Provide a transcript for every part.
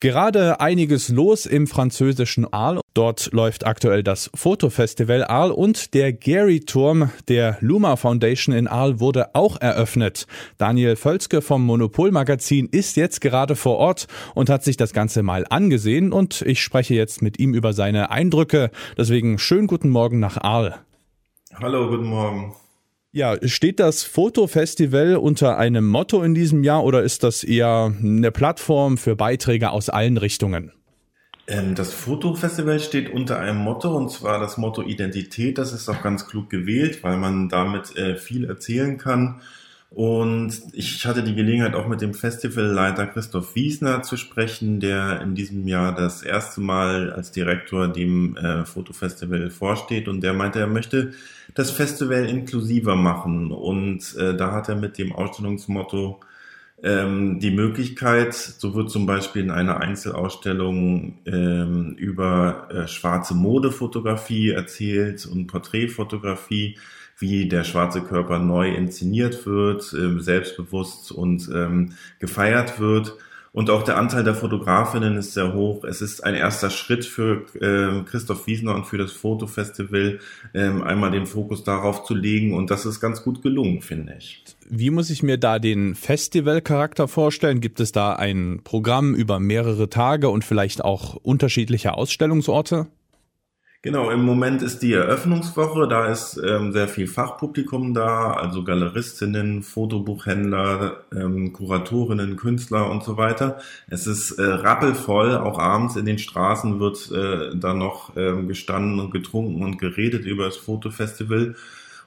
Gerade einiges los im französischen Arles. Dort läuft aktuell das Fotofestival Arles und der Gary-Turm der Luma Foundation in Arles wurde auch eröffnet. Daniel Völzke vom Monopol-Magazin ist jetzt gerade vor Ort und hat sich das Ganze mal angesehen und ich spreche jetzt mit ihm über seine Eindrücke. Deswegen schönen guten Morgen nach Arles. Hallo, guten Morgen. Ja, steht das Fotofestival unter einem Motto in diesem Jahr oder ist das eher eine Plattform für Beiträge aus allen Richtungen? Ähm, das Fotofestival steht unter einem Motto und zwar das Motto Identität. Das ist auch ganz klug gewählt, weil man damit äh, viel erzählen kann. Und ich hatte die Gelegenheit, auch mit dem Festivalleiter Christoph Wiesner zu sprechen, der in diesem Jahr das erste Mal als Direktor dem äh, Fotofestival vorsteht. Und der meinte, er möchte das Festival inklusiver machen. Und äh, da hat er mit dem Ausstellungsmotto ähm, die Möglichkeit, so wird zum Beispiel in einer Einzelausstellung ähm, über äh, schwarze Modefotografie erzählt und Porträtfotografie wie der schwarze Körper neu inszeniert wird, äh, selbstbewusst und ähm, gefeiert wird. Und auch der Anteil der Fotografinnen ist sehr hoch. Es ist ein erster Schritt für äh, Christoph Wiesner und für das Fotofestival, ähm, einmal den Fokus darauf zu legen. Und das ist ganz gut gelungen, finde ich. Wie muss ich mir da den Festivalcharakter vorstellen? Gibt es da ein Programm über mehrere Tage und vielleicht auch unterschiedliche Ausstellungsorte? Genau, im Moment ist die Eröffnungswoche, da ist ähm, sehr viel Fachpublikum da, also Galeristinnen, Fotobuchhändler, ähm, Kuratorinnen, Künstler und so weiter. Es ist äh, rappelvoll, auch abends in den Straßen wird äh, da noch ähm, gestanden und getrunken und geredet über das Fotofestival.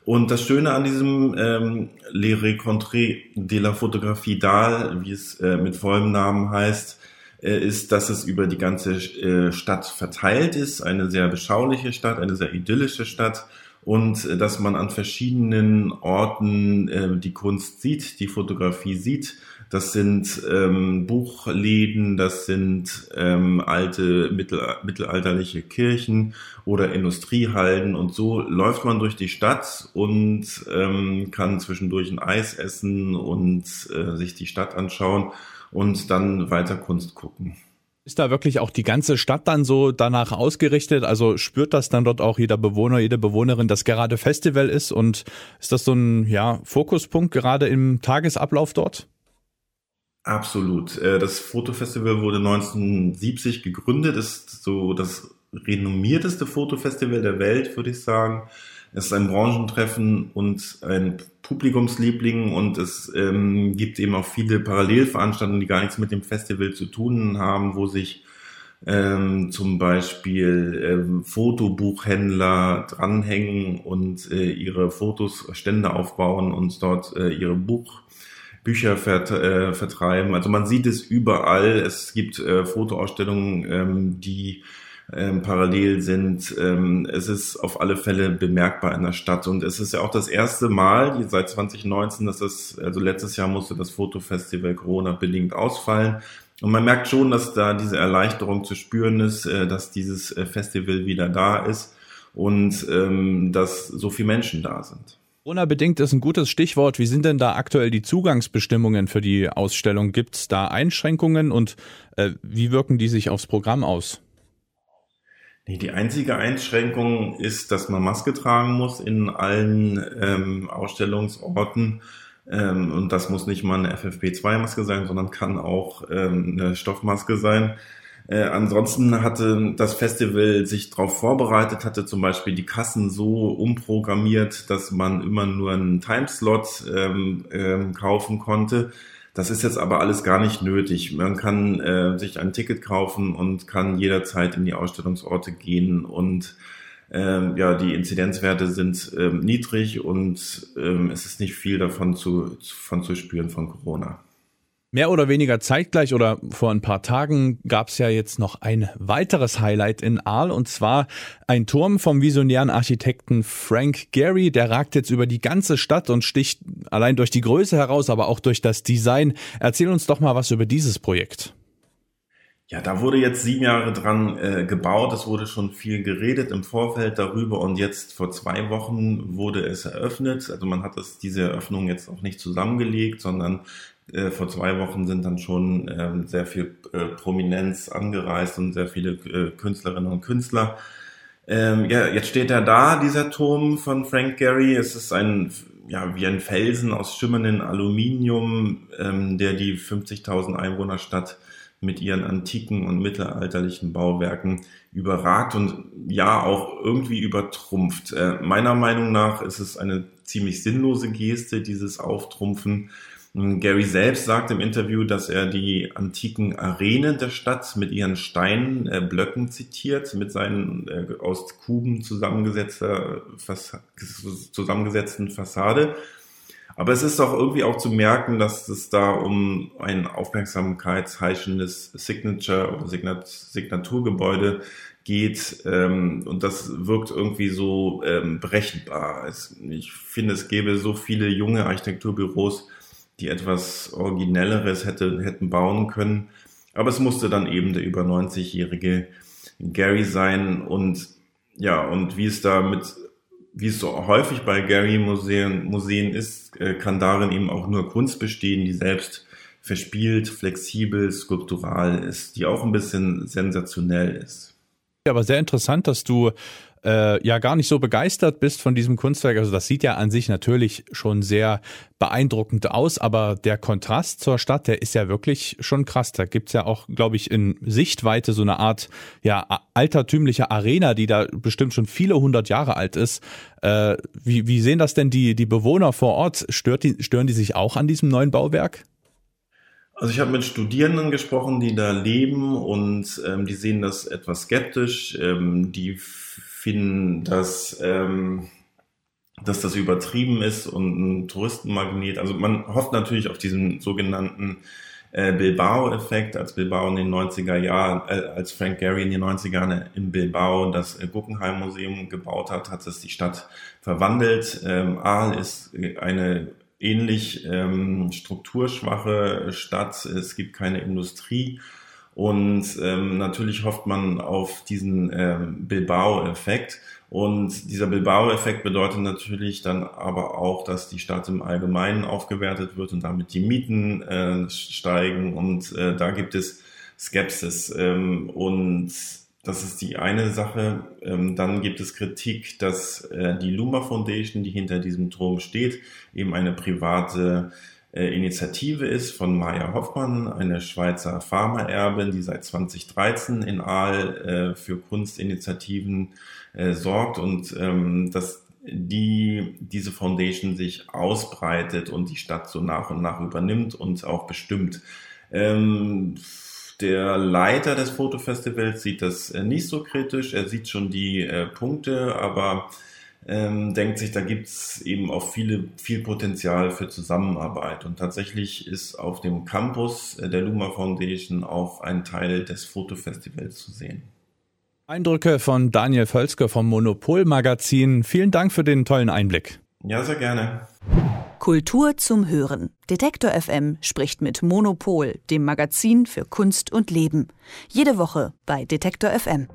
Und das Schöne an diesem ähm, Les Rencontres de la Photographie d'Al, wie es äh, mit vollem Namen heißt, ist, dass es über die ganze äh, Stadt verteilt ist, eine sehr beschauliche Stadt, eine sehr idyllische Stadt. Und äh, dass man an verschiedenen Orten die Kunst sieht, die Fotografie sieht. Das sind ähm, Buchläden, das sind ähm, alte mittel, mittelalterliche Kirchen oder Industriehallen. Und so läuft man durch die Stadt und ähm, kann zwischendurch ein Eis essen und äh, sich die Stadt anschauen und dann weiter Kunst gucken. Ist da wirklich auch die ganze Stadt dann so danach ausgerichtet? Also spürt das dann dort auch jeder Bewohner, jede Bewohnerin, dass gerade Festival ist? Und ist das so ein ja, Fokuspunkt gerade im Tagesablauf dort? Absolut. Äh, das Fotofestival wurde 1970 gegründet, ist so das renommierteste Fotofestival der Welt, würde ich sagen. Es ist ein Branchentreffen und ein Publikumsliebling und es ähm, gibt eben auch viele Parallelveranstaltungen, die gar nichts mit dem Festival zu tun haben, wo sich ähm, zum Beispiel ähm, Fotobuchhändler dranhängen und äh, ihre Fotos Stände aufbauen und dort äh, ihre Buch Bücher vert, äh, vertreiben. Also man sieht es überall. Es gibt äh, Fotoausstellungen, ähm, die ähm, parallel sind. Ähm, es ist auf alle Fälle bemerkbar in der Stadt und es ist ja auch das erste Mal seit 2019, dass das, also letztes Jahr musste das Fotofestival Corona bedingt ausfallen. Und man merkt schon, dass da diese Erleichterung zu spüren ist, äh, dass dieses äh, Festival wieder da ist und ähm, dass so viele Menschen da sind. Corona-bedingt ist ein gutes Stichwort. Wie sind denn da aktuell die Zugangsbestimmungen für die Ausstellung? Gibt es da Einschränkungen und äh, wie wirken die sich aufs Programm aus? Die einzige Einschränkung ist, dass man Maske tragen muss in allen ähm, Ausstellungsorten. Ähm, und das muss nicht mal eine FFP2-Maske sein, sondern kann auch ähm, eine Stoffmaske sein. Äh, ansonsten hatte das Festival sich darauf vorbereitet, hatte zum Beispiel die Kassen so umprogrammiert, dass man immer nur einen Timeslot ähm, ähm, kaufen konnte. Das ist jetzt aber alles gar nicht nötig. Man kann äh, sich ein Ticket kaufen und kann jederzeit in die Ausstellungsorte gehen und ähm, ja, die Inzidenzwerte sind ähm, niedrig und ähm, es ist nicht viel davon zu, von zu spüren von Corona. Mehr oder weniger zeitgleich oder vor ein paar Tagen gab es ja jetzt noch ein weiteres Highlight in Aal und zwar ein Turm vom visionären Architekten Frank Gehry. Der ragt jetzt über die ganze Stadt und sticht allein durch die Größe heraus, aber auch durch das Design. Erzähl uns doch mal was über dieses Projekt. Ja, da wurde jetzt sieben Jahre dran äh, gebaut. Es wurde schon viel geredet im Vorfeld darüber und jetzt vor zwei Wochen wurde es eröffnet. Also man hat das, diese Eröffnung jetzt auch nicht zusammengelegt, sondern äh, vor zwei Wochen sind dann schon ähm, sehr viel äh, Prominenz angereist und sehr viele äh, Künstlerinnen und Künstler. Ähm, ja, jetzt steht er da, dieser Turm von Frank Gehry. Es ist ein, ja, wie ein Felsen aus schimmerndem Aluminium, ähm, der die 50.000 Einwohnerstadt mit ihren antiken und mittelalterlichen Bauwerken überragt und ja auch irgendwie übertrumpft. Äh, meiner Meinung nach ist es eine ziemlich sinnlose Geste, dieses Auftrumpfen. Gary selbst sagt im Interview, dass er die antiken Arenen der Stadt mit ihren Steinblöcken äh, zitiert, mit seinen äh, aus Kuben zusammengesetzter, zusammengesetzten Fassade aber es ist doch irgendwie auch zu merken, dass es da um ein aufmerksamkeitsheischendes Signature oder Signat Signaturgebäude geht ähm, und das wirkt irgendwie so ähm, berechenbar. Es, ich finde, es gäbe so viele junge Architekturbüros, die etwas Originelleres hätte, hätten bauen können. Aber es musste dann eben der über 90-jährige Gary sein und ja, und wie es da mit wie es so häufig bei Gary-Museen Museen ist, äh, kann darin eben auch nur Kunst bestehen, die selbst verspielt, flexibel, skulptural ist, die auch ein bisschen sensationell ist. Aber sehr interessant, dass du äh, ja gar nicht so begeistert bist von diesem Kunstwerk. Also das sieht ja an sich natürlich schon sehr beeindruckend aus, aber der Kontrast zur Stadt, der ist ja wirklich schon krass. Da gibt's ja auch, glaube ich, in Sichtweite so eine Art ja altertümliche Arena, die da bestimmt schon viele hundert Jahre alt ist. Äh, wie, wie sehen das denn die, die Bewohner vor Ort? Stört die, stören die sich auch an diesem neuen Bauwerk? Also ich habe mit Studierenden gesprochen, die da leben und ähm, die sehen das etwas skeptisch. Ähm, die finden, dass, ähm, dass das übertrieben ist und ein Touristenmagnet. Also man hofft natürlich auf diesen sogenannten äh, Bilbao-Effekt, als Bilbao in den 90er Jahren, äh, als Frank Gehry in den 90er Jahren in Bilbao das äh, Guggenheim-Museum gebaut hat, hat es die Stadt verwandelt. Ähm, Aal ist eine ähnlich ähm, strukturschwache Stadt. Es gibt keine Industrie. Und ähm, natürlich hofft man auf diesen ähm, Bilbao-Effekt. Und dieser Bilbao-Effekt bedeutet natürlich dann aber auch, dass die Stadt im Allgemeinen aufgewertet wird und damit die Mieten äh, steigen. Und äh, da gibt es Skepsis. Ähm, und das ist die eine Sache. Ähm, dann gibt es Kritik, dass äh, die Luma Foundation, die hinter diesem Turm steht, eben eine private Initiative ist von Maya Hoffmann, eine Schweizer Pharmaerbin, die seit 2013 in Aal äh, für Kunstinitiativen äh, sorgt und ähm, dass die diese Foundation sich ausbreitet und die Stadt so nach und nach übernimmt und auch bestimmt. Ähm, der Leiter des Fotofestivals sieht das äh, nicht so kritisch. Er sieht schon die äh, Punkte, aber ähm, denkt sich, da gibt's eben auch viele, viel Potenzial für Zusammenarbeit. Und tatsächlich ist auf dem Campus der Luma Foundation auch ein Teil des Fotofestivals zu sehen. Eindrücke von Daniel Völzke vom Monopol Magazin. Vielen Dank für den tollen Einblick. Ja, sehr gerne. Kultur zum Hören. Detektor FM spricht mit Monopol, dem Magazin für Kunst und Leben. Jede Woche bei Detektor FM.